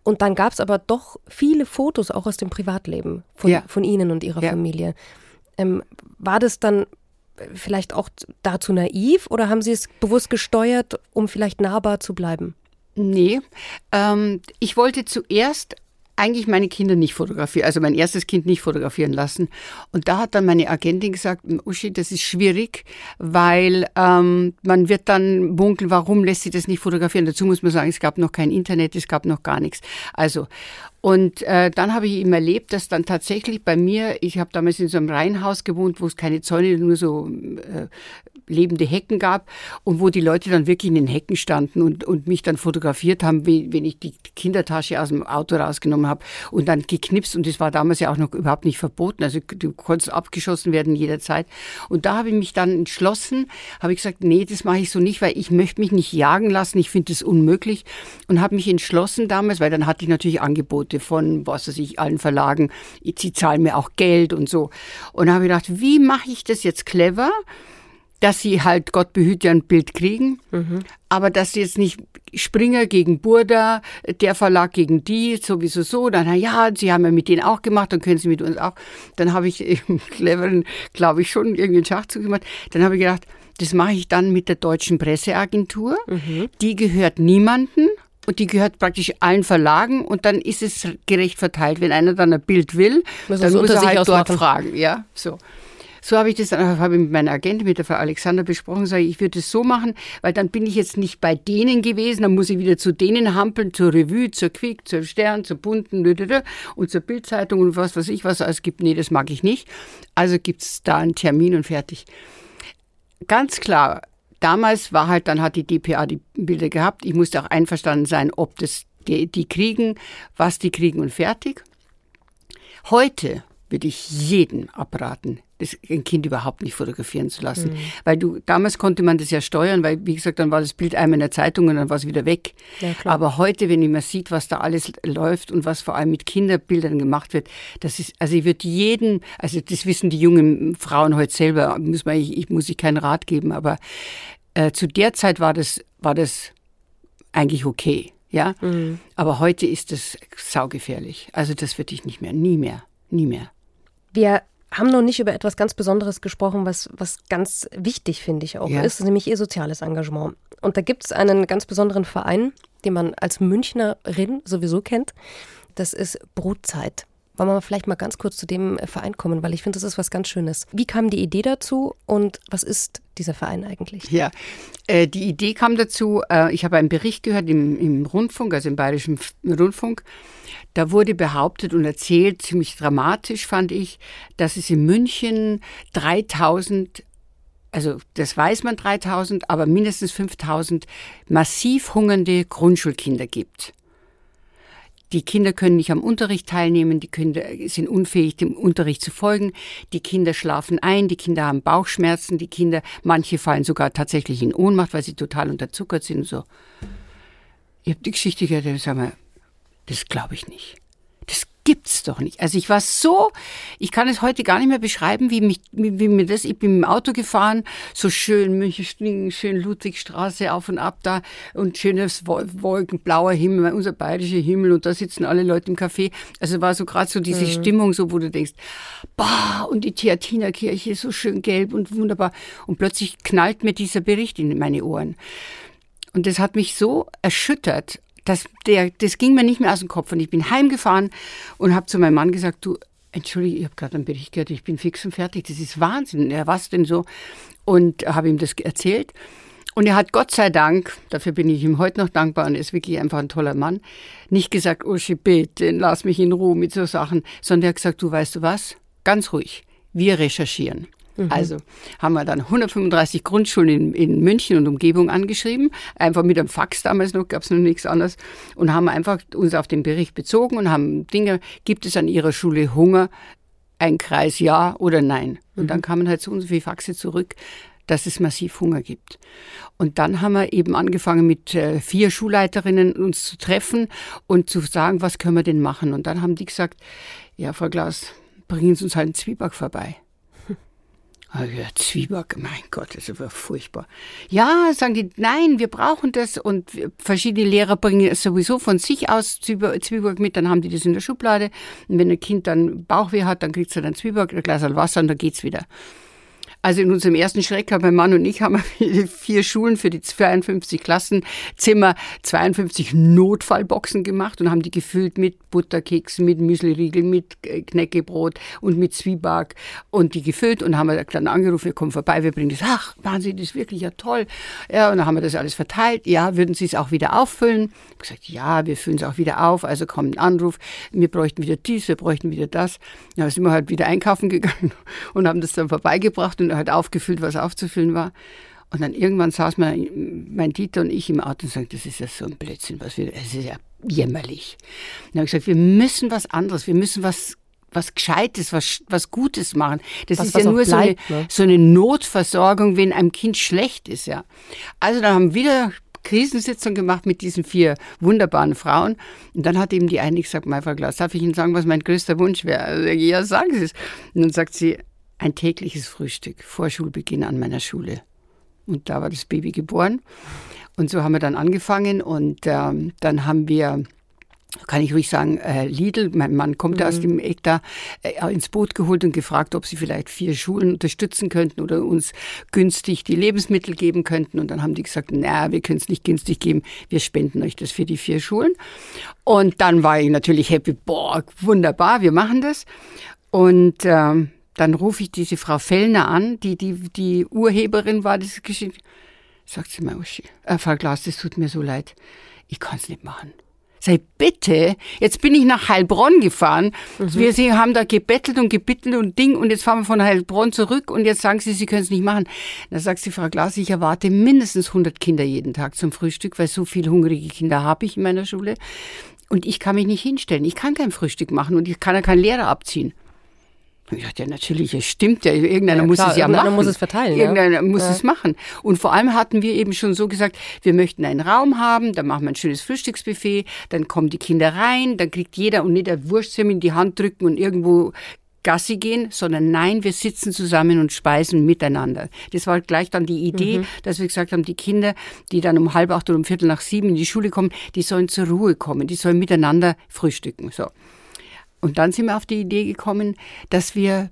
Und dann gab es aber doch viele Fotos auch aus dem Privatleben von, ja. von Ihnen und Ihrer ja. Familie. Ähm, war das dann vielleicht auch dazu naiv oder haben Sie es bewusst gesteuert, um vielleicht nahbar zu bleiben? Nee, ähm, ich wollte zuerst eigentlich meine Kinder nicht fotografieren, also mein erstes Kind nicht fotografieren lassen. Und da hat dann meine Agentin gesagt, Uschi, das ist schwierig, weil ähm, man wird dann munkeln, warum lässt sie das nicht fotografieren? Dazu muss man sagen, es gab noch kein Internet, es gab noch gar nichts. Also, und äh, dann habe ich eben erlebt, dass dann tatsächlich bei mir, ich habe damals in so einem Reihenhaus gewohnt, wo es keine Zäune, nur so äh, lebende Hecken gab und wo die Leute dann wirklich in den Hecken standen und, und mich dann fotografiert haben, wie, wenn ich die Kindertasche aus dem Auto rausgenommen habe und dann geknipst. Und das war damals ja auch noch überhaupt nicht verboten, also du konntest abgeschossen werden jederzeit. Und da habe ich mich dann entschlossen, habe ich gesagt, nee, das mache ich so nicht, weil ich möchte mich nicht jagen lassen, ich finde das unmöglich. Und habe mich entschlossen damals, weil dann hatte ich natürlich Angebote von, was weiß ich, allen Verlagen, sie zahlen mir auch Geld und so und habe gedacht, wie mache ich das jetzt clever? dass sie halt, Gott behüte, ein Bild kriegen, mhm. aber dass sie jetzt nicht Springer gegen Burda, der Verlag gegen die, sowieso so, dann, ja, sie haben ja mit denen auch gemacht, dann können sie mit uns auch. Dann habe ich im cleveren, glaube ich, schon irgendwie einen Schachzug gemacht. Dann habe ich gedacht, das mache ich dann mit der deutschen Presseagentur. Mhm. Die gehört niemanden und die gehört praktisch allen Verlagen und dann ist es gerecht verteilt. Wenn einer dann ein Bild will, muss dann muss er halt dort fragen, ja, so. So habe ich das dann habe ich mit meiner Agentin, mit der Frau Alexander besprochen, sage ich, ich würde es so machen, weil dann bin ich jetzt nicht bei denen gewesen, dann muss ich wieder zu denen hampeln, zur Revue, zur Quick, zur Stern, zur Bunten und zur Bildzeitung und was weiß ich, was es gibt. Nee, das mag ich nicht. Also gibt es da einen Termin und fertig. Ganz klar, damals war halt, dann hat die DPA die Bilder gehabt. Ich musste auch einverstanden sein, ob das die, die kriegen, was die kriegen und fertig. Heute würde ich jeden abraten, das, ein Kind überhaupt nicht fotografieren zu lassen. Mhm. Weil du, damals konnte man das ja steuern, weil, wie gesagt, dann war das Bild einmal in der Zeitung und dann war es wieder weg. Ja, Aber heute, wenn man sieht, was da alles läuft und was vor allem mit Kinderbildern gemacht wird, das ist, also ich würde jeden, also das wissen die jungen Frauen heute selber, muss man, ich, ich muss ich keinen Rat geben, aber äh, zu der Zeit war das, war das eigentlich okay. Ja, mhm. aber heute ist das saugefährlich. Also das würde ich nicht mehr, nie mehr, nie mehr. Wir haben noch nicht über etwas ganz Besonderes gesprochen, was, was ganz wichtig, finde ich, auch ja. ist, nämlich Ihr soziales Engagement. Und da gibt es einen ganz besonderen Verein, den man als Münchnerin sowieso kennt. Das ist Brutzeit. Wollen wir vielleicht mal ganz kurz zu dem äh, Verein kommen, weil ich finde, das ist was ganz Schönes. Wie kam die Idee dazu und was ist dieser Verein eigentlich? Ja, äh, die Idee kam dazu, äh, ich habe einen Bericht gehört im, im Rundfunk, also im Bayerischen Rundfunk. Da wurde behauptet und erzählt, ziemlich dramatisch fand ich, dass es in München 3000 also das weiß man 3000, aber mindestens 5000 massiv hungernde Grundschulkinder gibt. Die Kinder können nicht am Unterricht teilnehmen, die Kinder sind unfähig, dem Unterricht zu folgen, die Kinder schlafen ein, die Kinder haben Bauchschmerzen, die Kinder, manche fallen sogar tatsächlich in Ohnmacht, weil sie total unterzuckert sind und so. Ich habe die Geschichte gehört, und sag mal, das glaube ich nicht. Gibt's doch nicht. Also ich war so, ich kann es heute gar nicht mehr beschreiben, wie mich, wie, wie mir das, ich bin im Auto gefahren, so schön München, schön Ludwigstraße auf und ab da und schönes wolkenblauer Himmel, unser bayerischer Himmel und da sitzen alle Leute im Café. Also war so gerade so diese mhm. Stimmung, so wo du denkst, bah, und die Theatinerkirche ist so schön gelb und wunderbar. Und plötzlich knallt mir dieser Bericht in meine Ohren. Und das hat mich so erschüttert das, der, das ging mir nicht mehr aus dem Kopf. Und ich bin heimgefahren und habe zu meinem Mann gesagt, du, entschuldige, ich habe gerade einen Bericht gehört, ich bin fix und fertig. Das ist Wahnsinn. Ja, was denn so? Und habe ihm das erzählt. Und er hat Gott sei Dank, dafür bin ich ihm heute noch dankbar und er ist wirklich einfach ein toller Mann, nicht gesagt, Uschi, bitte, lass mich in Ruhe mit so Sachen, sondern er hat gesagt, du weißt du was? Ganz ruhig. Wir recherchieren. Mhm. Also haben wir dann 135 Grundschulen in, in, München und Umgebung angeschrieben, einfach mit einem Fax damals noch, gab es noch nichts anderes und haben einfach uns auf den Bericht bezogen und haben Dinge, gibt es an Ihrer Schule Hunger? Ein Kreis ja oder nein. Und mhm. dann kamen halt so und so viele Faxe zurück, dass es massiv Hunger gibt. Und dann haben wir eben angefangen mit äh, vier Schulleiterinnen uns zu treffen und zu sagen, was können wir denn machen? Und dann haben die gesagt, ja, Frau Glas, bringen Sie uns halt einen Zwieback vorbei. Ja, Zwieback, mein Gott, das ist aber furchtbar. Ja, sagen die, nein, wir brauchen das und verschiedene Lehrer bringen es sowieso von sich aus Zwieback mit, dann haben die das in der Schublade. Und wenn ein Kind dann Bauchweh hat, dann kriegt es dann Zwieback, ein Glas Wasser und dann geht's wieder. Also in unserem ersten Schreck haben mein Mann und ich haben vier Schulen für die 52 Klassenzimmer 52 Notfallboxen gemacht und haben die gefüllt mit Butterkeksen, mit Müsliriegel, mit äh, Knäckebrot und mit Zwieback und die gefüllt und haben dann angerufen, wir kommen vorbei, wir bringen das. Ach, Wahnsinn, das ist wirklich ja toll. Ja, und dann haben wir das alles verteilt. Ja, würden Sie es auch wieder auffüllen? Ich habe gesagt, ja, wir füllen es auch wieder auf. Also kommt ein Anruf, wir bräuchten wieder dies, wir bräuchten wieder das. Ja, sind wir halt wieder einkaufen gegangen und haben das dann vorbeigebracht und halt aufgefüllt, was aufzufüllen war. Und dann irgendwann saß mein, mein Dieter und ich im Auto und sagten, das ist ja so ein Blödsinn, was wir, es ist ja jämmerlich. Und dann habe ich gesagt, wir müssen was anderes, wir müssen was was Gescheites, was, was Gutes machen. Das was, ist ja nur bleibt, so, eine, ne? so eine Notversorgung, wenn einem Kind schlecht ist, ja. Also dann haben wir wieder Krisensitzung gemacht mit diesen vier wunderbaren Frauen. Und dann hat eben die eine gesagt, mein Frau Glas, darf ich Ihnen sagen, was mein größter Wunsch wäre? Also, ja, sagen Sie es. Und dann sagt sie, ein tägliches Frühstück vor Schulbeginn an meiner Schule. Und da war das Baby geboren. Und so haben wir dann angefangen und ähm, dann haben wir kann ich ruhig sagen, äh, Lidl, mein Mann kommt mhm. aus dem Eck da, äh, ins Boot geholt und gefragt, ob sie vielleicht vier Schulen unterstützen könnten oder uns günstig die Lebensmittel geben könnten. Und dann haben die gesagt, na, wir können es nicht günstig geben, wir spenden euch das für die vier Schulen. Und dann war ich natürlich happy, boah, wunderbar, wir machen das. Und ähm, dann rufe ich diese Frau Fellner an, die die, die Urheberin war dieses Geschichte. Sagt sie mir, Uschi, äh, Frau Glas, das tut mir so leid. Ich kann es nicht machen. Sei bitte, jetzt bin ich nach Heilbronn gefahren. Mhm. Wir sie haben da gebettelt und gebittelt und Ding und jetzt fahren wir von Heilbronn zurück und jetzt sagen sie, sie können es nicht machen. Da sagt sie, Frau Glas, ich erwarte mindestens 100 Kinder jeden Tag zum Frühstück, weil so viele hungrige Kinder habe ich in meiner Schule. Und ich kann mich nicht hinstellen. Ich kann kein Frühstück machen und ich kann ja keinen Lehrer abziehen. Ja, ja, natürlich, es stimmt ja. Irgendeiner ja, muss es ja machen. muss es verteilen. Irgendeiner ja. muss ja. es machen. Und vor allem hatten wir eben schon so gesagt, wir möchten einen Raum haben, dann machen wir ein schönes Frühstücksbuffet, dann kommen die Kinder rein, dann kriegt jeder und nicht der Wurstsemmer in die Hand drücken und irgendwo Gassi gehen, sondern nein, wir sitzen zusammen und speisen miteinander. Das war gleich dann die Idee, mhm. dass wir gesagt haben, die Kinder, die dann um halb acht oder um viertel nach sieben in die Schule kommen, die sollen zur Ruhe kommen, die sollen miteinander frühstücken. So. Und dann sind wir auf die Idee gekommen, dass wir,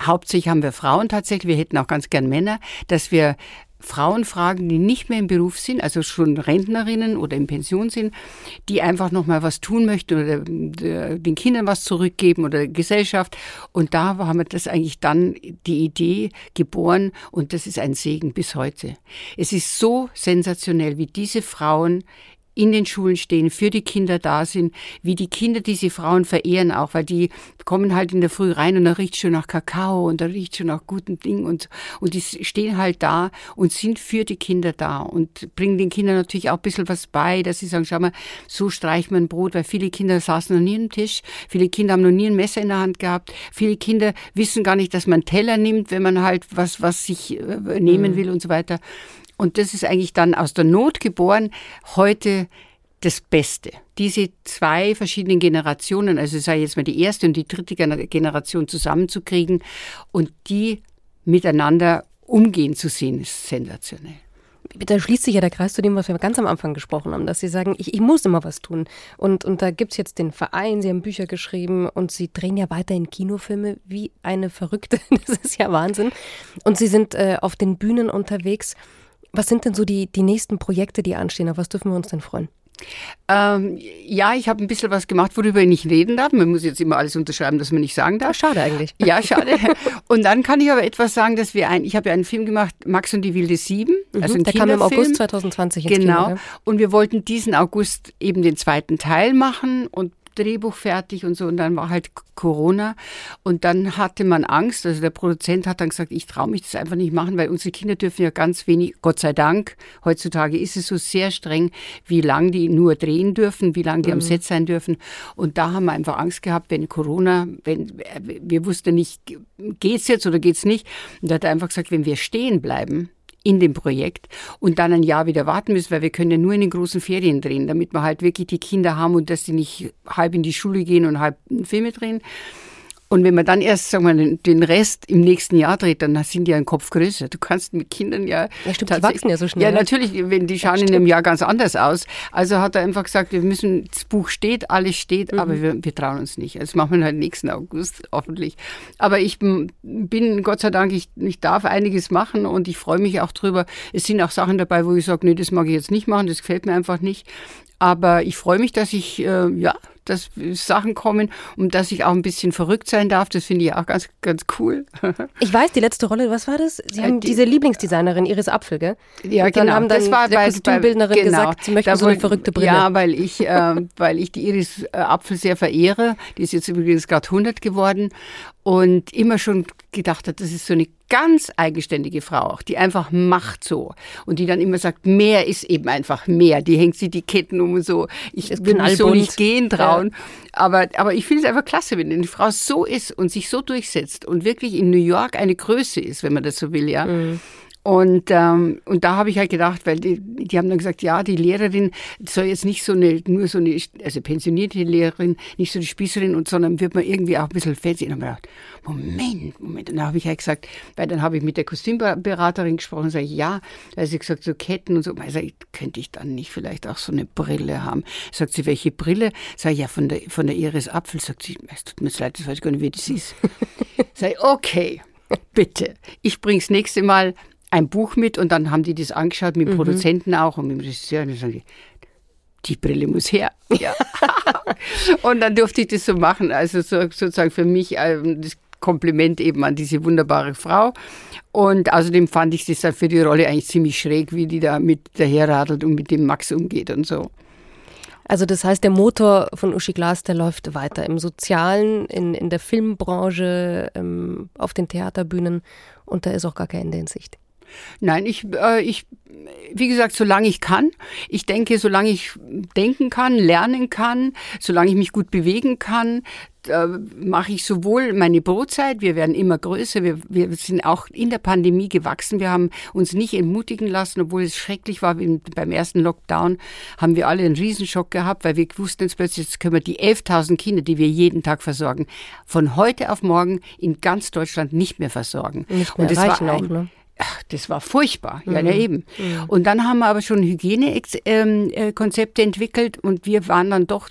hauptsächlich haben wir Frauen tatsächlich, wir hätten auch ganz gern Männer, dass wir Frauen fragen, die nicht mehr im Beruf sind, also schon Rentnerinnen oder in Pension sind, die einfach noch mal was tun möchten oder den Kindern was zurückgeben oder der Gesellschaft. Und da haben wir das eigentlich dann die Idee geboren und das ist ein Segen bis heute. Es ist so sensationell, wie diese Frauen in den Schulen stehen, für die Kinder da sind, wie die Kinder diese Frauen verehren auch, weil die kommen halt in der Früh rein und da riecht schon nach Kakao und da riecht schon nach guten Dingen und, und die stehen halt da und sind für die Kinder da und bringen den Kindern natürlich auch ein bisschen was bei, dass sie sagen, schau mal, so streicht man Brot, weil viele Kinder saßen noch nie am Tisch, viele Kinder haben noch nie ein Messer in der Hand gehabt, viele Kinder wissen gar nicht, dass man Teller nimmt, wenn man halt was, was sich äh, nehmen mhm. will und so weiter. Und das ist eigentlich dann aus der Not geboren, heute das Beste. Diese zwei verschiedenen Generationen, also sei jetzt mal die erste und die dritte Generation zusammenzukriegen und die miteinander umgehen zu sehen, ist sensationell. Da schließt sich ja der Kreis zu dem, was wir ganz am Anfang gesprochen haben, dass Sie sagen, ich, ich muss immer was tun. Und, und da gibt es jetzt den Verein, Sie haben Bücher geschrieben und Sie drehen ja weiterhin Kinofilme wie eine Verrückte. Das ist ja Wahnsinn. Und Sie sind äh, auf den Bühnen unterwegs. Was sind denn so die, die nächsten Projekte, die anstehen? Auf was dürfen wir uns denn freuen? Ähm, ja, ich habe ein bisschen was gemacht, worüber ich nicht reden darf. Man muss jetzt immer alles unterschreiben, dass man nicht sagen darf. schade eigentlich. Ja, schade. und dann kann ich aber etwas sagen, dass wir ein, ich habe ja einen Film gemacht, Max und die wilde Sieben. Mhm, also ein der kam im August 2020 ins Genau. Kino, ja. Und wir wollten diesen August eben den zweiten Teil machen und Drehbuch fertig und so. Und dann war halt Corona. Und dann hatte man Angst. Also der Produzent hat dann gesagt, ich traue mich das einfach nicht machen, weil unsere Kinder dürfen ja ganz wenig, Gott sei Dank, heutzutage ist es so sehr streng, wie lange die nur drehen dürfen, wie lange die mhm. am Set sein dürfen. Und da haben wir einfach Angst gehabt, wenn Corona, wenn wir wussten nicht, geht's jetzt oder geht's nicht. Und da hat er einfach gesagt, wenn wir stehen bleiben, in dem Projekt und dann ein Jahr wieder warten müssen, weil wir können ja nur in den großen Ferien drehen, damit wir halt wirklich die Kinder haben und dass die nicht halb in die Schule gehen und halb Filme drehen. Und wenn man dann erst, sagen wir, den Rest im nächsten Jahr dreht, dann sind die ja ein Kopf größer. Du kannst mit Kindern ja. Ja, stimmt, die wachsen ja so schnell. Ja, ne? natürlich, wenn die schauen ja, in einem Jahr ganz anders aus. Also hat er einfach gesagt, wir müssen, das Buch steht, alles steht, mhm. aber wir, wir trauen uns nicht. Das machen wir halt nächsten August, hoffentlich. Aber ich bin, Gott sei Dank, ich, ich darf einiges machen und ich freue mich auch drüber. Es sind auch Sachen dabei, wo ich sage, nee, das mag ich jetzt nicht machen, das gefällt mir einfach nicht. Aber ich freue mich, dass ich, äh, ja, dass Sachen kommen und dass ich auch ein bisschen verrückt sein darf. Das finde ich auch ganz, ganz cool. ich weiß, die letzte Rolle, was war das? Sie haben äh, die, diese Lieblingsdesignerin, Iris Apfel, gell? Ja, und dann genau. Haben dann das war der bei, Kostümbildnerin genau. gesagt, sie möchte so eine verrückte Brille. Ja, weil ich, äh, weil ich die Iris äh, Apfel sehr verehre. Die ist jetzt übrigens gerade 100 geworden und immer schon gedacht hat, das ist so eine ganz eigenständige Frau auch, die einfach macht so und die dann immer sagt, mehr ist eben einfach mehr. Die hängt sich die Ketten um und so. Ich mich so nicht gehen trauen. Ja. Aber, aber ich finde es einfach klasse, wenn eine Frau so ist und sich so durchsetzt und wirklich in New York eine Größe ist, wenn man das so will, ja. Mhm. Und, ähm, und da habe ich halt gedacht, weil die, die haben dann gesagt, ja, die Lehrerin soll jetzt nicht so eine, nur so eine, also pensionierte Lehrerin, nicht so die Spießerin, und, sondern wird man irgendwie auch ein bisschen fancy. Und dann habe ich gedacht, Moment, Moment. Und dann habe ich halt gesagt, weil dann habe ich mit der Kostümberaterin gesprochen, sage ich, ja, da hat sie gesagt, so Ketten und so. Sage, könnte ich dann nicht vielleicht auch so eine Brille haben? Sagt sie, welche Brille? Sage ich, ja, von der, von der Iris Apfel. Sagt sie, es tut mir leid, das weiß ich gar nicht, wie das ist. sage ich, okay, bitte, ich bring's nächste Mal ein Buch mit und dann haben die das angeschaut mit mhm. Produzenten auch und mit dem Regisseur und dann sagen die, die Brille muss her. Ja. und dann durfte ich das so machen. Also so, sozusagen für mich ähm, das Kompliment eben an diese wunderbare Frau. Und außerdem fand ich das dann für die Rolle eigentlich ziemlich schräg, wie die da mit daherradelt und mit dem Max umgeht und so. Also das heißt, der Motor von Uschi Glas, der läuft weiter im Sozialen, in, in der Filmbranche, ähm, auf den Theaterbühnen und da ist auch gar kein Ende in Sicht. Nein, ich, äh, ich, wie gesagt, solange ich kann. Ich denke, solange ich denken kann, lernen kann, solange ich mich gut bewegen kann, äh, mache ich sowohl meine Brotzeit, wir werden immer größer, wir, wir sind auch in der Pandemie gewachsen, wir haben uns nicht entmutigen lassen, obwohl es schrecklich war. Beim ersten Lockdown haben wir alle einen Riesenschock gehabt, weil wir wussten jetzt plötzlich, jetzt können wir die 11.000 Kinder, die wir jeden Tag versorgen, von heute auf morgen in ganz Deutschland nicht mehr versorgen. Nicht mehr Und das war ein, auch, ne? Ach, das war furchtbar, ja, mhm. ja eben. Mhm. Und dann haben wir aber schon Hygienekonzepte ähm, äh, entwickelt und wir waren dann doch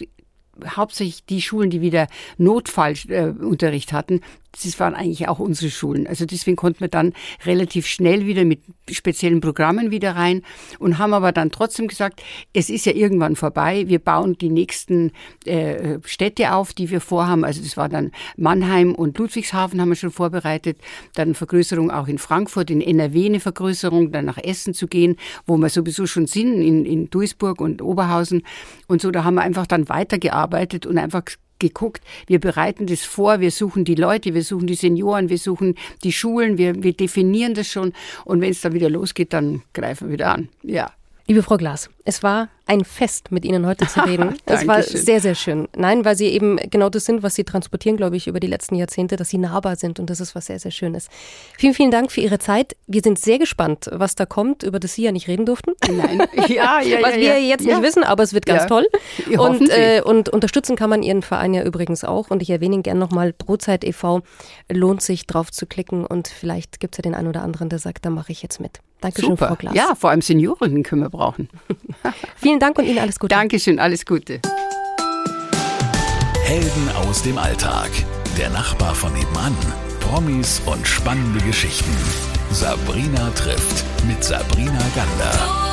hauptsächlich die Schulen, die wieder Notfallunterricht hatten, das waren eigentlich auch unsere Schulen. Also deswegen konnten wir dann relativ schnell wieder mit speziellen Programmen wieder rein und haben aber dann trotzdem gesagt, es ist ja irgendwann vorbei. Wir bauen die nächsten äh, Städte auf, die wir vorhaben. Also das war dann Mannheim und Ludwigshafen haben wir schon vorbereitet. Dann Vergrößerung auch in Frankfurt, in NRW eine Vergrößerung, dann nach Essen zu gehen, wo wir sowieso schon sind, in, in Duisburg und Oberhausen. Und so, da haben wir einfach dann weitergearbeitet und einfach geguckt, wir bereiten das vor, wir suchen die Leute, wir suchen die Senioren, wir suchen die Schulen, wir, wir definieren das schon und wenn es dann wieder losgeht, dann greifen wir wieder an. Ja. Liebe Frau Glas, es war ein Fest, mit Ihnen heute zu reden. Es war sehr, sehr schön. Nein, weil Sie eben genau das sind, was Sie transportieren, glaube ich, über die letzten Jahrzehnte, dass Sie nahbar sind und das ist was sehr, sehr Schönes. Vielen, vielen Dank für Ihre Zeit. Wir sind sehr gespannt, was da kommt, über das Sie ja nicht reden durften. Nein, ja, ja, Was ja, wir ja. jetzt ja. nicht wissen, aber es wird ganz toll. Und, äh, und unterstützen kann man Ihren Verein ja übrigens auch. Und ich erwähne ihn gerne nochmal. Brotzeit e.V. lohnt sich drauf zu klicken und vielleicht gibt es ja den einen oder anderen, der sagt, da mache ich jetzt mit. Dankeschön, Frau Super. Glas. Ja, vor allem Senioren können wir brauchen. Vielen Dank und Ihnen alles Gute. Dankeschön, alles Gute. Helden aus dem Alltag. Der Nachbar von nebenan. Promis und spannende Geschichten. Sabrina trifft mit Sabrina Gander.